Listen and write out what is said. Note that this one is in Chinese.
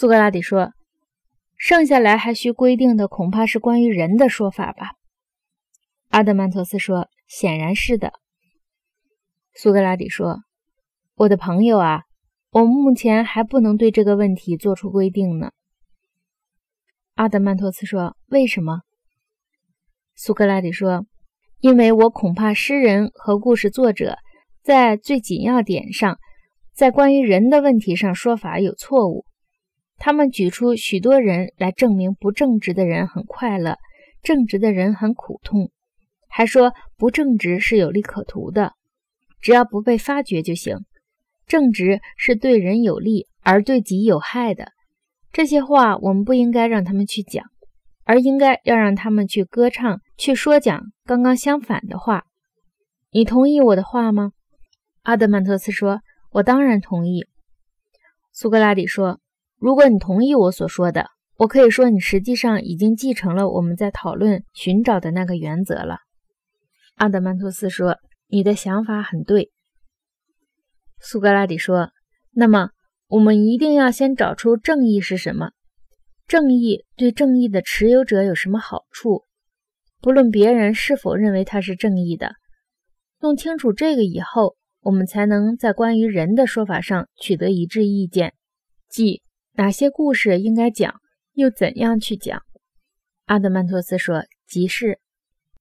苏格拉底说：“剩下来还需规定的，恐怕是关于人的说法吧？”阿德曼托斯说：“显然是的。”苏格拉底说：“我的朋友啊，我目前还不能对这个问题做出规定呢。”阿德曼托斯说：“为什么？”苏格拉底说：“因为我恐怕诗人和故事作者在最紧要点上，在关于人的问题上说法有错误。他们举出许多人来证明不正直的人很快乐，正直的人很苦痛，还说不正直是有利可图的。”只要不被发觉就行。正直是对人有利而对己有害的。这些话我们不应该让他们去讲，而应该要让他们去歌唱、去说讲刚刚相反的话。你同意我的话吗？阿德曼托斯说：“我当然同意。”苏格拉底说：“如果你同意我所说的，我可以说你实际上已经继承了我们在讨论寻找的那个原则了。”阿德曼托斯说。你的想法很对，苏格拉底说。那么，我们一定要先找出正义是什么。正义对正义的持有者有什么好处？不论别人是否认为它是正义的，弄清楚这个以后，我们才能在关于人的说法上取得一致意见，即哪些故事应该讲，又怎样去讲。阿德曼托斯说：“即是。”